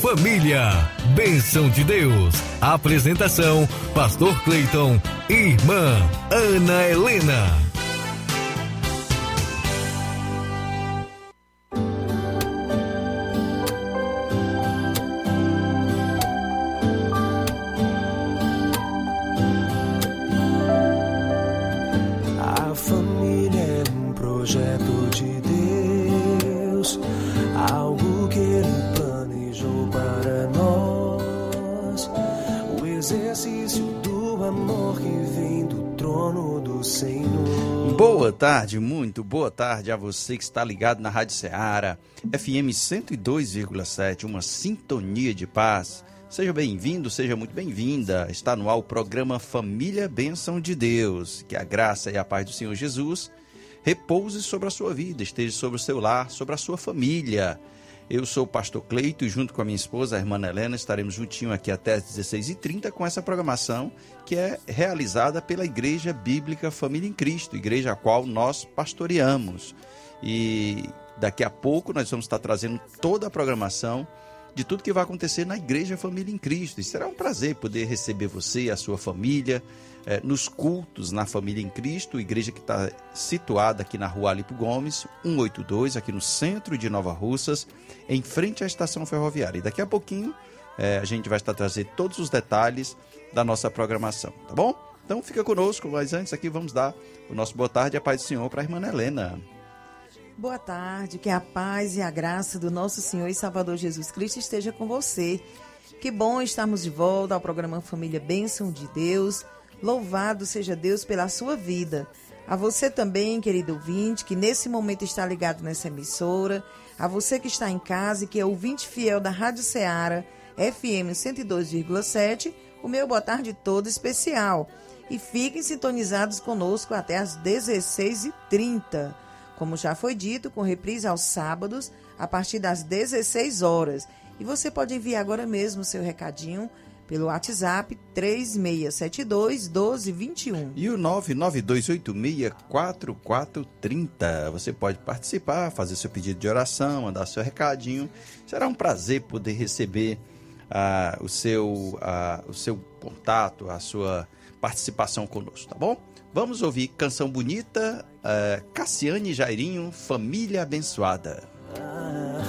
Família, bênção de Deus. Apresentação: Pastor Cleiton e irmã Ana Helena. Tarde, muito boa tarde a você que está ligado na Rádio Ceará, FM 102,7, uma sintonia de paz. Seja bem-vindo, seja muito bem-vinda. Está no ar o programa Família Bênção de Deus. Que a graça e a paz do Senhor Jesus repouse sobre a sua vida, esteja sobre o seu lar, sobre a sua família. Eu sou o pastor Cleito e junto com a minha esposa, a irmã Helena, estaremos juntinho aqui até às 16h30 com essa programação que é realizada pela Igreja Bíblica Família em Cristo, igreja a qual nós pastoreamos. E daqui a pouco nós vamos estar trazendo toda a programação de tudo que vai acontecer na Igreja Família em Cristo. E será um prazer poder receber você e a sua família é, nos cultos na Família em Cristo, igreja que está situada aqui na rua Alipo Gomes, 182, aqui no centro de Nova Russas, em frente à estação ferroviária. E daqui a pouquinho é, a gente vai estar trazendo todos os detalhes da nossa programação, tá bom? Então fica conosco, mas antes aqui vamos dar o nosso boa tarde e a paz do Senhor para a irmã Helena. Boa tarde, que a paz e a graça do nosso Senhor e Salvador Jesus Cristo esteja com você. Que bom estarmos de volta ao programa Família Bênção de Deus. Louvado seja Deus pela sua vida. A você também, querido ouvinte, que nesse momento está ligado nessa emissora. A você que está em casa e que é ouvinte fiel da Rádio Ceará, FM 102,7, o meu boa tarde todo especial. E fiquem sintonizados conosco até às 16h30. Como já foi dito, com reprise aos sábados, a partir das 16 horas. E você pode enviar agora mesmo seu recadinho pelo WhatsApp 3672 1221. E o 992864430. Você pode participar, fazer seu pedido de oração, mandar seu recadinho. Será um prazer poder receber uh, o, seu, uh, o seu contato, a sua participação conosco, tá bom? Vamos ouvir canção bonita, uh, Cassiane Jairinho, Família Abençoada. Ah,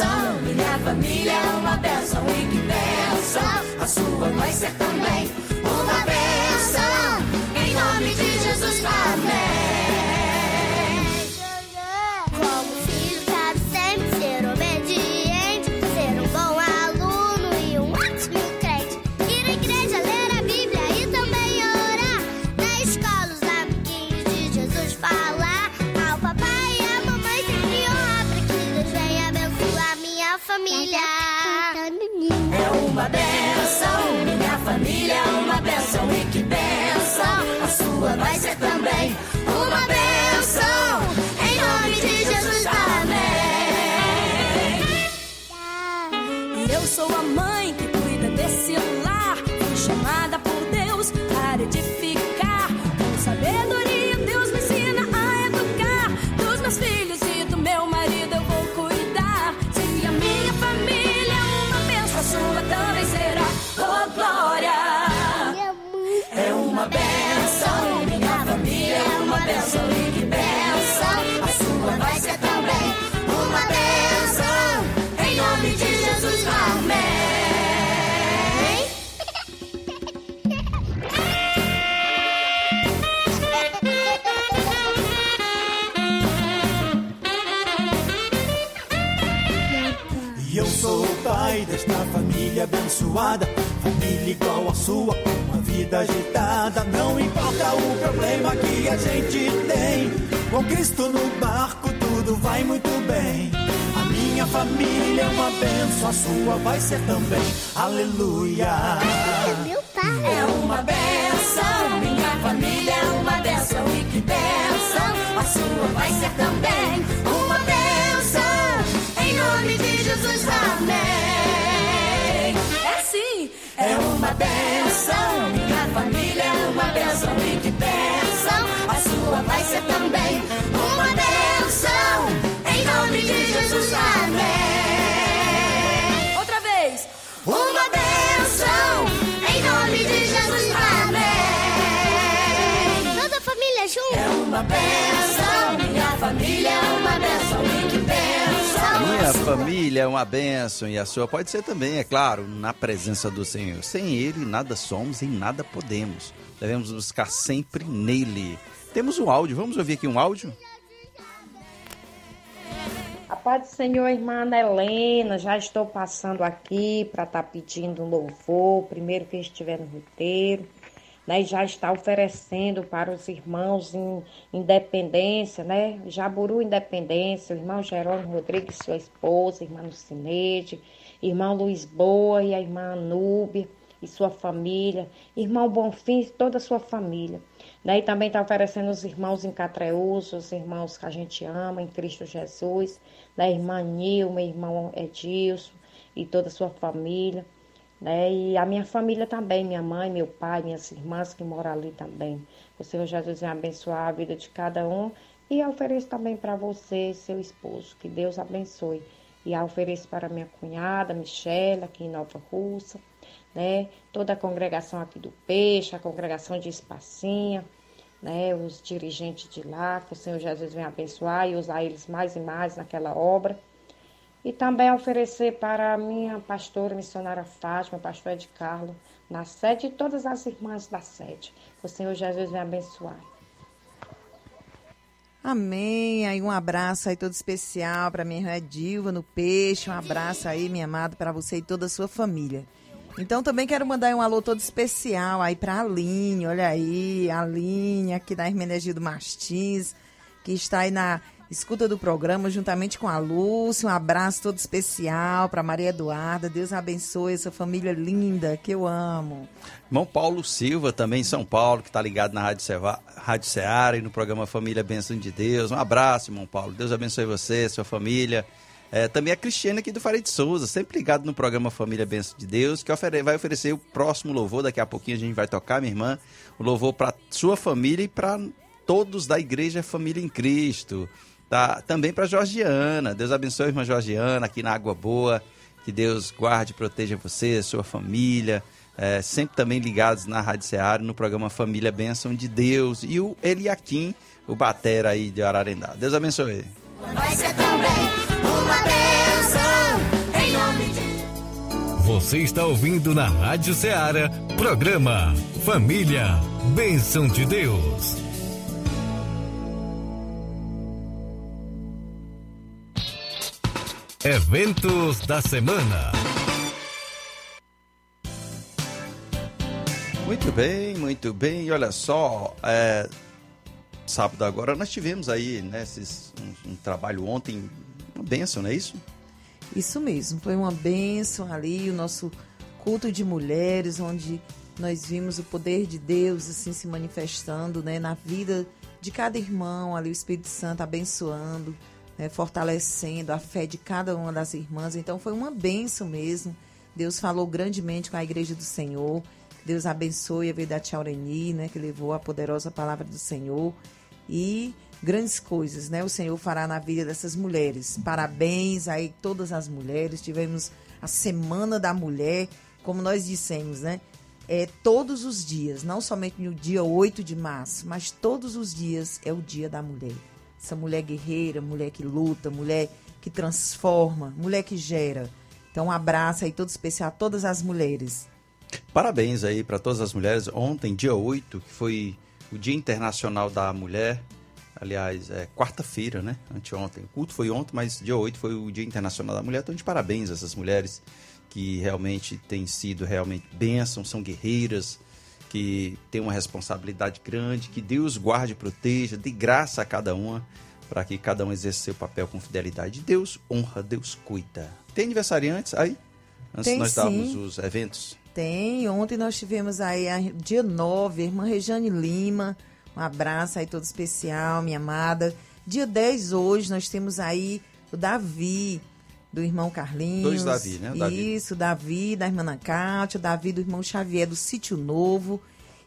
bênção, minha família é uma bênção. E que bênção, a sua vai ser também uma benção. Minha família é uma benção. E que benção, a sua vai ser também uma benção. Em nome de Jesus, amém. E eu sou o pai desta família abençoada, família igual a sua vida agitada. Não importa o problema que a gente tem, com Cristo no barco tudo vai muito bem. A minha família é uma benção, a sua vai ser também. Aleluia. É uma benção, minha família é uma benção e que benção, a sua vai ser também uma benção, minha família é uma benção e que benção. Minha família é uma bênção e a sua pode ser também, é claro, na presença do Senhor. Sem Ele, nada somos e nada podemos. Devemos buscar sempre nele. Temos um áudio, vamos ouvir aqui um áudio? A paz do Senhor, irmã Ana Helena, já estou passando aqui para estar pedindo um louvor, primeiro que estiver no roteiro, né? Já está oferecendo para os irmãos em Independência, né? Jaburu Independência, o irmão Jerônimo Rodrigues, sua esposa, irmã Lucineide, irmão Luiz Boa e a irmã Anúbia e sua família, irmão Bonfim e toda a sua família. Né? E também está oferecendo os irmãos em Catreúso, os irmãos que a gente ama em Cristo Jesus, né? irmã Nilma, irmão Edilson e toda a sua família. Né? E a minha família também, minha mãe, meu pai, minhas irmãs que moram ali também. O Senhor Jesus vai abençoar a vida de cada um e ofereço também para você, seu esposo. Que Deus abençoe. E ofereço para minha cunhada, Michelle, aqui em Nova Russa, né? Toda a congregação aqui do Peixe, a congregação de Espacinha, né? Os dirigentes de lá, que o Senhor Jesus venha abençoar e usar eles mais e mais naquela obra. E também oferecer para a minha pastora missionária Fátima, pastora de Carlos, na sede e todas as irmãs da sede. O Senhor Jesus venha abençoar. Amém. Aí um abraço aí todo especial para minha irmã Dilva no Peixe. Um abraço aí, minha amada, para você e toda a sua família. Então também quero mandar um alô todo especial aí para a Aline, olha aí, a Aline aqui da Hermenegildo Martins, que está aí na escuta do programa juntamente com a Lúcia. Um abraço todo especial para Maria Eduarda. Deus abençoe essa família linda que eu amo. Irmão Paulo Silva, também em São Paulo, que está ligado na Rádio, Seva, Rádio Ceará e no programa Família Bênção de Deus. Um abraço, irmão Paulo. Deus abençoe você, sua família. É, também a Cristiane aqui do Farid Souza, sempre ligado no programa Família Bênção de Deus, que ofere, vai oferecer o próximo louvor. Daqui a pouquinho a gente vai tocar, minha irmã, o louvor para sua família e para todos da Igreja Família em Cristo. Tá? Também para Georgiana. Deus abençoe, irmã Georgiana, aqui na Água Boa. Que Deus guarde e proteja você, sua família. É, sempre também ligados na Rádio Seara, no programa Família Bênção de Deus. E o Eliakim, o batera aí de Ararendá. Deus abençoe. Vai ser também uma benção. Em nome de Você está ouvindo na Rádio Ceará, programa Família, Bênção de Deus. Eventos da semana. Muito bem, muito bem. E olha só, é, sábado agora nós tivemos aí né, esses, um, um trabalho ontem, uma benção, não é isso? Isso mesmo, foi uma bênção ali, o nosso culto de mulheres, onde nós vimos o poder de Deus assim se manifestando né, na vida de cada irmão, ali o Espírito Santo abençoando, né, fortalecendo a fé de cada uma das irmãs. Então foi uma bênção mesmo. Deus falou grandemente com a igreja do Senhor. Deus abençoe a vida da Tia Aureni, né, que levou a poderosa palavra do Senhor. E grandes coisas, né? O Senhor fará na vida dessas mulheres. Parabéns aí todas as mulheres. Tivemos a Semana da Mulher, como nós dissemos, né? É todos os dias, não somente no dia 8 de março, mas todos os dias é o dia da mulher. Essa mulher guerreira, mulher que luta, mulher que transforma, mulher que gera. Então, um abraço aí todo especial a todas as mulheres. Parabéns aí para todas as mulheres. Ontem, dia 8, que foi o Dia Internacional da Mulher. Aliás, é quarta-feira, né? Anteontem. O culto foi ontem, mas dia 8 foi o Dia Internacional da Mulher. Então, de parabéns a essas mulheres que realmente têm sido realmente bênçãos, são guerreiras, que têm uma responsabilidade grande, que Deus guarde e proteja, de graça a cada uma, para que cada um exerça seu papel com fidelidade. Deus honra, Deus cuida. Tem aniversariantes aí? Antes Tem de nós darmos sim. os eventos. Tem, ontem nós tivemos aí, a, dia 9, a irmã Rejane Lima, um abraço aí todo especial, minha amada. Dia 10 hoje nós temos aí o Davi, do irmão Carlinhos. Dois Davi, né? Davi. Isso, Davi, da irmã Cátia, Davi do irmão Xavier, do Sítio Novo.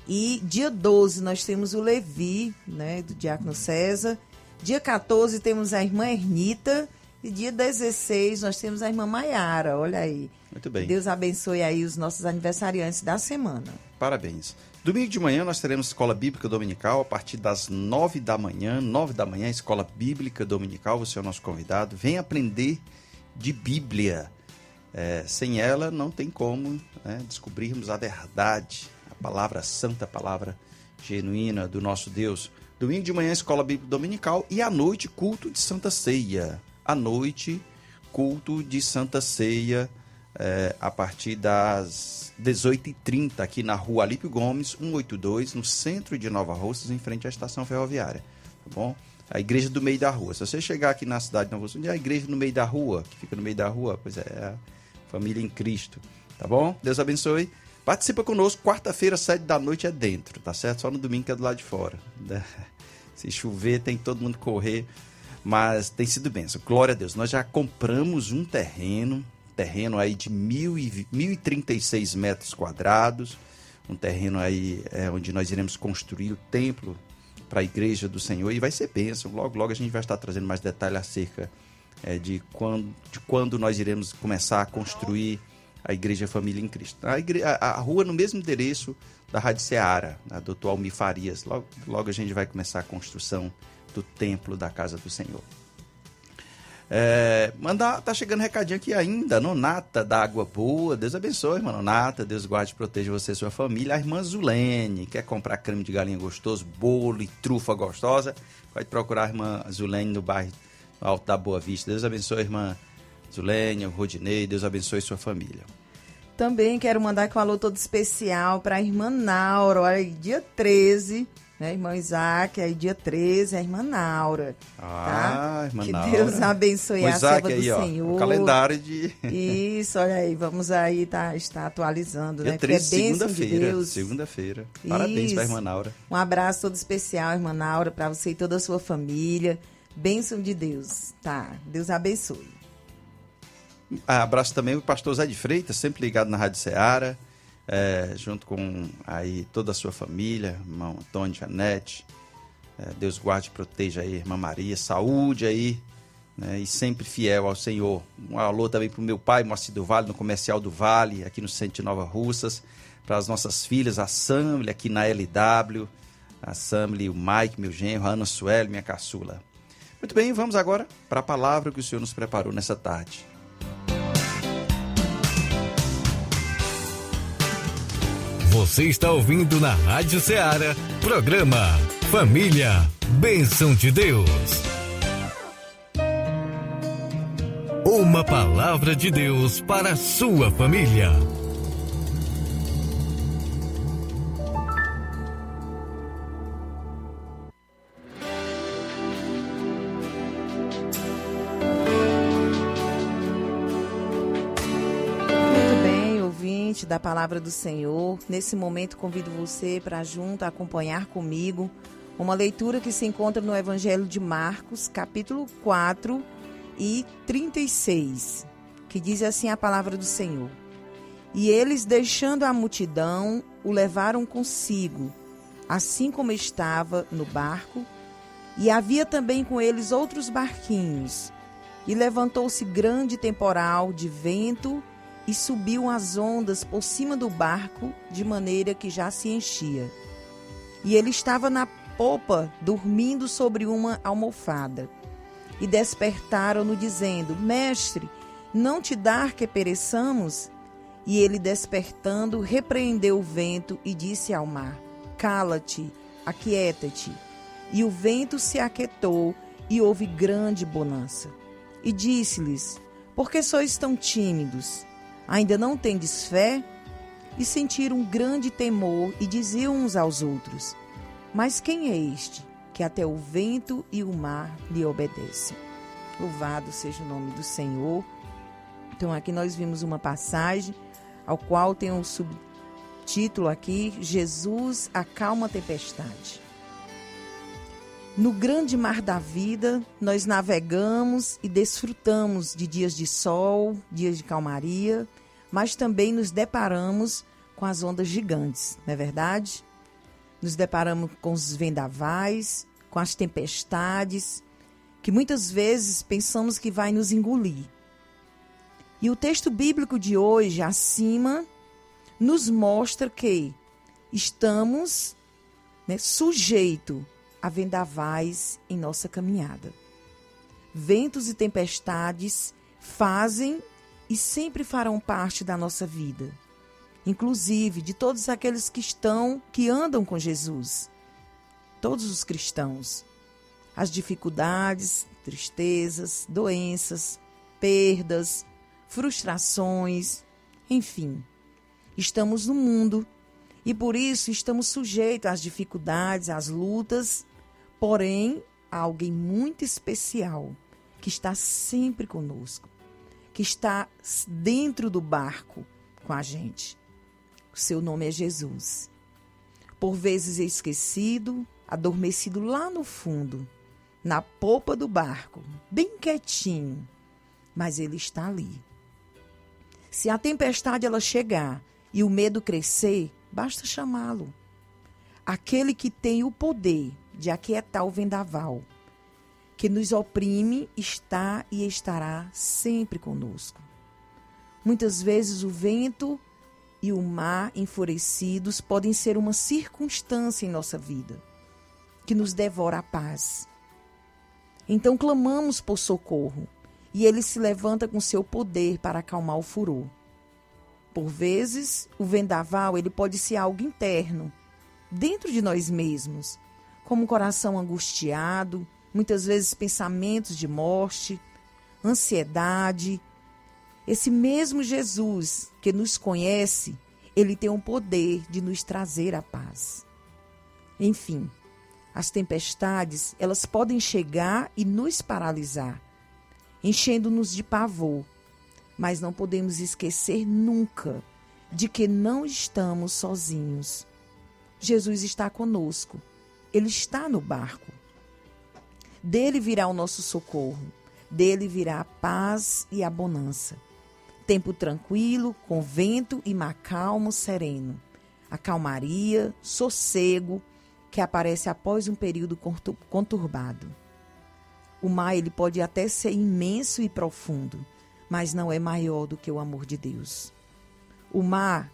E dia 12 nós temos o Levi, né, do Diácono César. Dia 14 temos a irmã Ernita. E dia 16 nós temos a irmã Maiara, olha aí. Muito bem. Deus abençoe aí os nossos aniversariantes da semana. Parabéns. Domingo de manhã nós teremos Escola Bíblica Dominical a partir das nove da manhã. Nove da manhã, Escola Bíblica Dominical. Você é o nosso convidado. Vem aprender de Bíblia. É, sem ela não tem como né, descobrirmos a verdade, a palavra santa, a palavra genuína do nosso Deus. Domingo de manhã, Escola Bíblica Dominical e à noite, culto de Santa Ceia. À noite, culto de Santa Ceia é, a partir das 18h30 aqui na rua Alípio Gomes, 182, no centro de Nova Russas, em frente à estação ferroviária. Tá bom? A igreja do meio da rua. Se você chegar aqui na cidade de Nova Russas, onde é a igreja no meio da rua, que fica no meio da rua, pois é, é a família em Cristo. Tá bom? Deus abençoe. Participa conosco, quarta-feira, sete da noite é dentro, tá certo? Só no domingo que é do lado de fora. Se chover, tem todo mundo correr, mas tem sido benção. Glória a Deus. Nós já compramos um terreno, terreno aí de mil e, 1.036 metros quadrados, um terreno aí é, onde nós iremos construir o templo para a igreja do Senhor e vai ser bênção. Logo, logo a gente vai estar trazendo mais detalhes acerca é, de, quando, de quando nós iremos começar a construir a Igreja Família em Cristo. A, igre- a- rua no mesmo endereço da Rádio Seara, a doutor Almir Farias. Logo, logo a gente vai começar a construção do templo da casa do Senhor. É, mandar, tá chegando recadinho aqui ainda, Nonata da Água Boa, Deus abençoe, irmã Nonata, Deus guarde e proteja você e sua família. A irmã Zulene, quer comprar creme de galinha gostoso, bolo e trufa gostosa, pode procurar a irmã Zulene no bairro Alto da Boa Vista. Deus abençoe, irmã Zulene, o Rodinei, Deus abençoe sua família. Também quero mandar um alô todo especial para a irmã Naura. Olha dia 13, né? Irmão Isaac, aí dia 13, a irmã Naura. Ah, tá? irmã Que Naura. Deus abençoe O a serva do aí, ó, Senhor. o calendário de Isso, olha aí, vamos aí tá, estar atualizando, dia né? Porque é 13, bênção de segunda-feira. Segunda-feira. Parabéns para a irmã Naura. Um abraço todo especial, irmã Naura, para você e toda a sua família. Bênção de Deus, tá? Deus abençoe. Ah, Abraço também o pastor Zé de Freitas, sempre ligado na Rádio Ceará, é, junto com aí toda a sua família, irmão Antônio, Janete. É, Deus guarde e proteja aí, irmã Maria, saúde aí, né, e sempre fiel ao Senhor. Um alô também para o meu pai, Moacir do Vale, no Comercial do Vale, aqui no centro de Nova Russas. Para as nossas filhas, a Samly, aqui na LW, a Samly, o Mike, meu genro, a Ana Sueli, minha caçula. Muito bem, vamos agora para a palavra que o Senhor nos preparou nessa tarde. Você está ouvindo na Rádio Ceará, programa Família, Bênção de Deus. Uma palavra de Deus para a sua família. Ouvinte da palavra do Senhor. Nesse momento, convido você para junto acompanhar comigo uma leitura que se encontra no Evangelho de Marcos, capítulo 4 e 36, que diz assim a palavra do Senhor. E eles, deixando a multidão, o levaram consigo, assim como estava no barco, e havia também com eles outros barquinhos. E levantou-se grande temporal de vento e subiu as ondas por cima do barco, de maneira que já se enchia. E ele estava na popa, dormindo sobre uma almofada. E despertaram-no, dizendo: Mestre, não te dá que pereçamos? E ele, despertando, repreendeu o vento e disse ao mar: Cala-te, aquieta-te. E o vento se aquietou e houve grande bonança. E disse-lhes: Por que sois tão tímidos? Ainda não tendes fé? E sentiram um grande temor e diziam uns aos outros: Mas quem é este que até o vento e o mar lhe obedecem? Louvado seja o nome do Senhor. Então aqui nós vimos uma passagem ao qual tem um subtítulo aqui: Jesus acalma a tempestade. No grande mar da vida, nós navegamos e desfrutamos de dias de sol, dias de calmaria, mas também nos deparamos com as ondas gigantes, não é verdade? Nos deparamos com os vendavais, com as tempestades, que muitas vezes pensamos que vai nos engolir. E o texto bíblico de hoje, acima, nos mostra que estamos né, sujeitos a vendavais em nossa caminhada. Ventos e tempestades fazem e sempre farão parte da nossa vida, inclusive de todos aqueles que estão, que andam com Jesus, todos os cristãos. As dificuldades, tristezas, doenças, perdas, frustrações, enfim. Estamos no mundo e por isso estamos sujeitos às dificuldades, às lutas Porém, há alguém muito especial que está sempre conosco, que está dentro do barco com a gente. O seu nome é Jesus. Por vezes esquecido, adormecido lá no fundo, na popa do barco, bem quietinho, mas ele está ali. Se a tempestade ela chegar e o medo crescer, basta chamá-lo. Aquele que tem o poder de aquietar o vendaval, que nos oprime, está e estará sempre conosco. Muitas vezes o vento e o mar enfurecidos podem ser uma circunstância em nossa vida que nos devora a paz. Então clamamos por socorro e ele se levanta com seu poder para acalmar o furor. Por vezes, o vendaval ele pode ser algo interno, dentro de nós mesmos, como um coração angustiado, muitas vezes pensamentos de morte, ansiedade. Esse mesmo Jesus que nos conhece, ele tem o poder de nos trazer a paz. Enfim, as tempestades, elas podem chegar e nos paralisar, enchendo-nos de pavor, mas não podemos esquecer nunca de que não estamos sozinhos. Jesus está conosco ele está no barco. Dele virá o nosso socorro, dele virá a paz e a bonança. Tempo tranquilo, com vento e mar calmo, sereno. A calmaria, sossego, que aparece após um período conturbado. O mar ele pode até ser imenso e profundo, mas não é maior do que o amor de Deus. O mar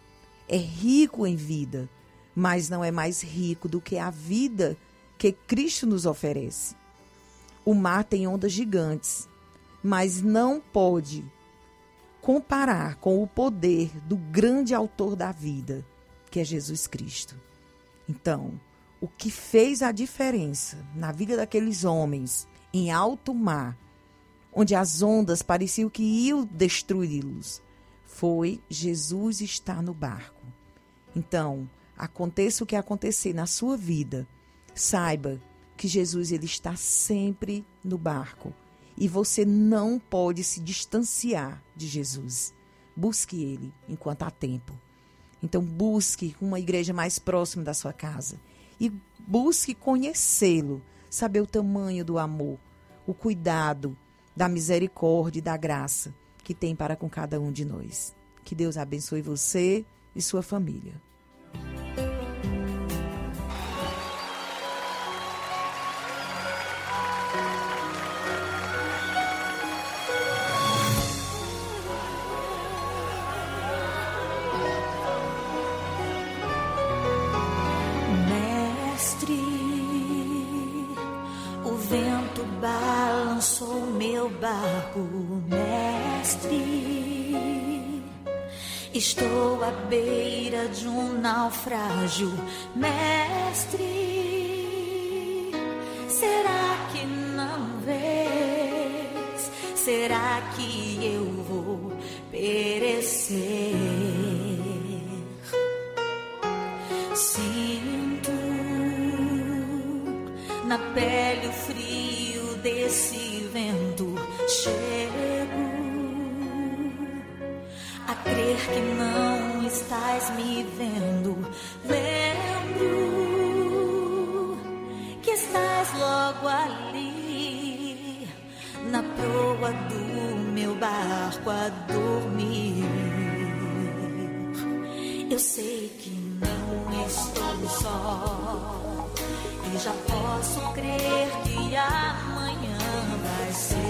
é rico em vida, mas não é mais rico do que a vida que Cristo nos oferece. O mar tem ondas gigantes, mas não pode comparar com o poder do grande autor da vida, que é Jesus Cristo. Então, o que fez a diferença na vida daqueles homens em alto mar, onde as ondas pareciam que iam destruí-los, foi Jesus estar no barco. Então, aconteça o que acontecer na sua vida, saiba que Jesus ele está sempre no barco e você não pode se distanciar de Jesus. Busque ele enquanto há tempo. Então busque uma igreja mais próxima da sua casa e busque conhecê-lo, saber o tamanho do amor, o cuidado, da misericórdia e da graça que tem para com cada um de nós. Que Deus abençoe você e sua família. Balançou meu barco, mestre. Estou à beira de um naufrágio, mestre. Barco a dormir. Eu sei que não estou só e já posso crer que amanhã vai ser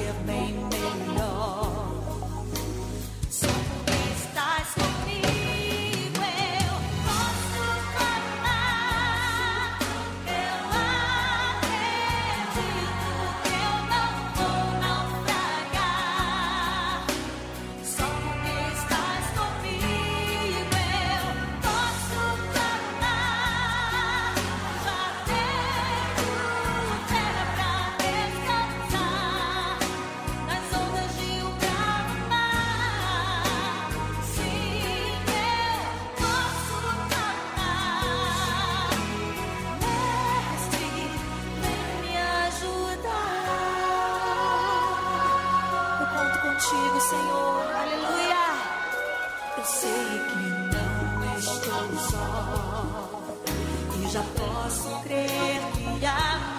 contigo, Senhor. Aleluia. Eu sei que não estou só e já posso crer que amanhã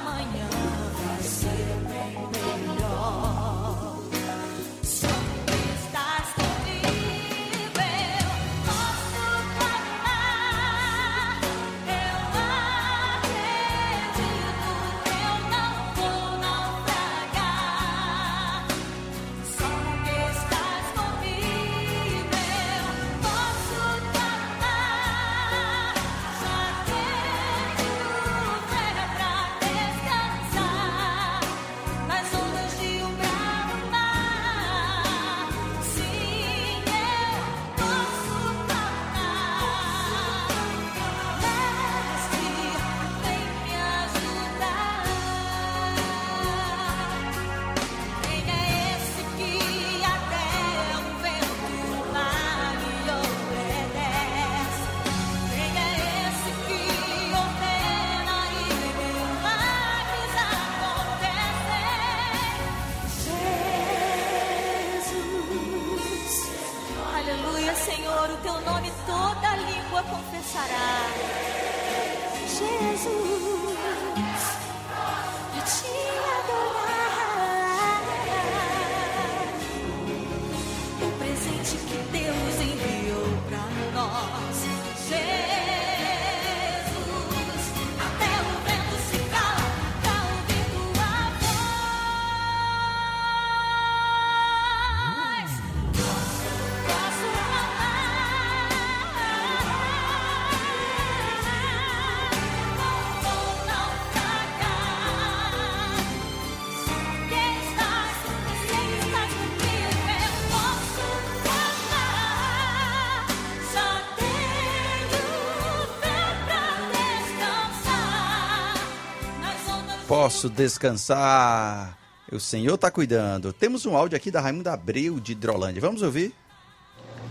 Posso descansar. O Senhor está cuidando. Temos um áudio aqui da Raimunda Abreu de Hidrolândia. Vamos ouvir?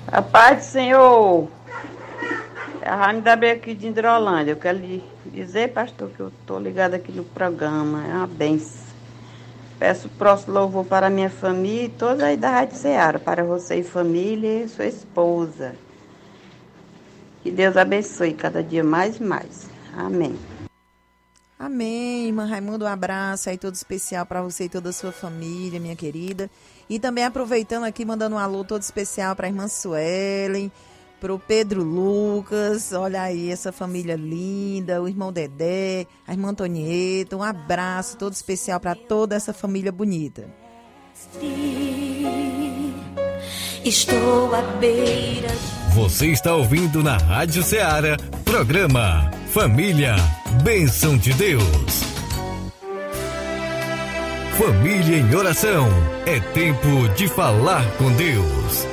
A paz do Senhor. É a Rainha da Beira aqui de Hidrolândia. Eu quero lhe dizer, pastor, que eu estou ligada aqui no programa. É uma benção. Peço o próximo louvor para minha família e toda aí da Rádio Ceará. Para você e família e sua esposa. Que Deus abençoe cada dia mais e mais. Amém. Amém, irmã Raimundo, um abraço aí todo especial para você e toda a sua família, minha querida. E também aproveitando aqui, mandando um alô todo especial para a irmã Suelen, para o Pedro Lucas, olha aí essa família linda, o irmão Dedé, a irmã Antonieta, um abraço todo especial para toda essa família bonita. Estou à beira Você está ouvindo na Rádio Ceará, programa Família, Bênção de Deus. Família em oração, é tempo de falar com Deus.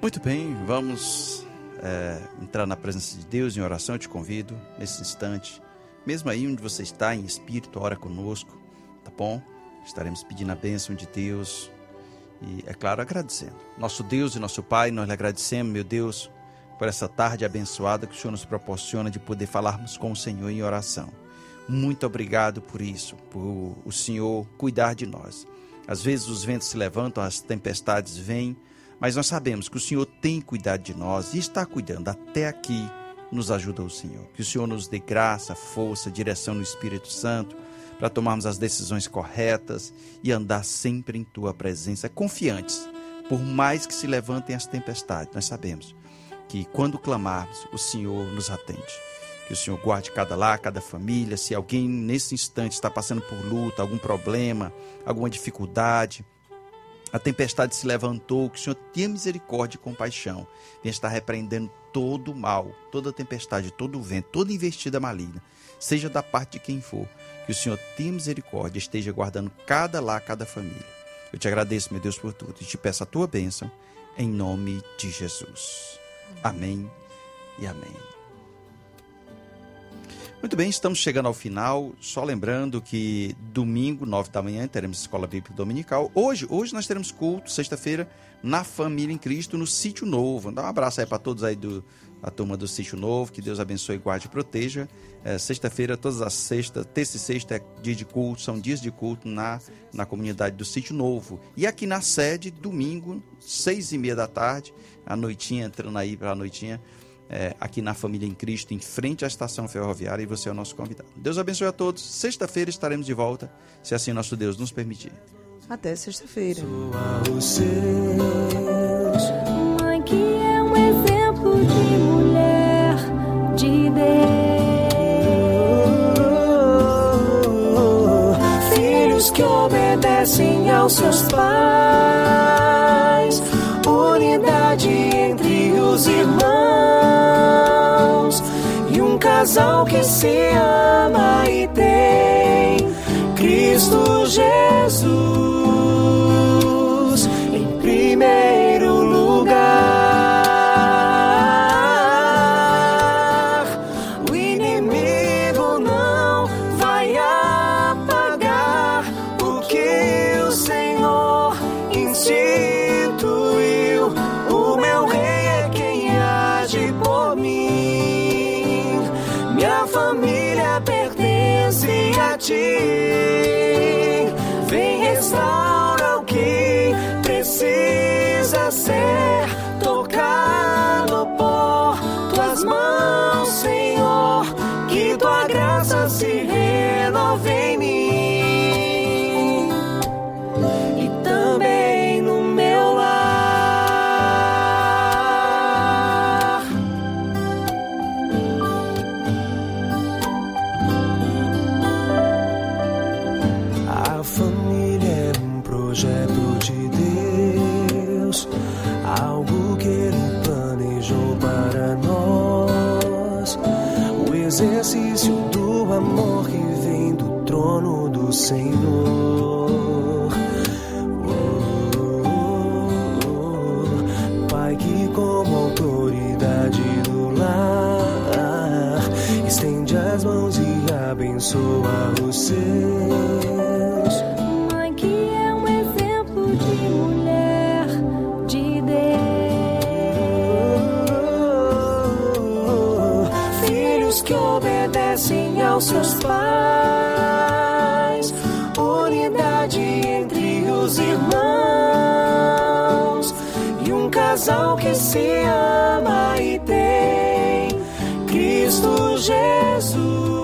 Muito bem, vamos é, entrar na presença de Deus em oração. Eu te convido nesse instante, mesmo aí onde você está em espírito, ora conosco, tá bom? Estaremos pedindo a bênção de Deus E, é claro, agradecendo. Nosso Deus e nosso Pai, nós lhe agradecemos, meu Deus, por essa tarde abençoada que o Senhor nos proporciona de poder falarmos com o Senhor em oração. Muito obrigado por isso, por o Senhor cuidar de nós. Às vezes os ventos se levantam, as tempestades vêm, mas nós sabemos que o Senhor tem cuidado de nós e está cuidando. Até aqui nos ajuda o Senhor. Que o Senhor nos dê graça, força, direção no Espírito Santo para tomarmos as decisões corretas e andar sempre em tua presença, confiantes. Por mais que se levantem as tempestades, nós sabemos que quando clamarmos, o Senhor nos atende. Que o Senhor guarde cada lar, cada família. Se alguém nesse instante está passando por luta, algum problema, alguma dificuldade, a tempestade se levantou, que o Senhor tenha misericórdia e compaixão. Venha estar repreendendo todo o mal, toda tempestade, todo o vento, toda investida maligna, seja da parte de quem for. Que o Senhor tenha misericórdia, esteja guardando cada lar, cada família. Eu te agradeço, meu Deus, por tudo e te peço a tua bênção, em nome de Jesus. Amém e amém. Muito bem, estamos chegando ao final. Só lembrando que domingo, nove da manhã, teremos Escola Bíblica Dominical. Hoje, hoje nós teremos culto, sexta-feira, na Família em Cristo, no Sítio Novo. Dá um abraço aí para todos aí do, da turma do Sítio Novo. Que Deus abençoe, guarde e proteja. É, sexta-feira, todas as sextas, terça e sexta é dia de culto, são dias de culto na, na comunidade do Sítio Novo. E aqui na sede, domingo, seis e meia da tarde, a noitinha, entrando aí para a noitinha, é, aqui na Família em Cristo, em frente à estação ferroviária, e você é o nosso convidado. Deus abençoe a todos. Sexta-feira estaremos de volta, se assim nosso Deus nos permitir. Até sexta-feira. De Deus. Filhos que obedecem aos seus pais, unidade entre os irmãos, e um casal que se ama e tem Cristo Jesus. Em primeiro Senhor. Senhor. Oh, Pai que como autoridade do lar estende as mãos e abençoa os seus. Mãe que é um exemplo de mulher de Deus. Filhos que obedecem aos seus pais, unidade entre os irmãos, e um casal que se ama e tem Cristo Jesus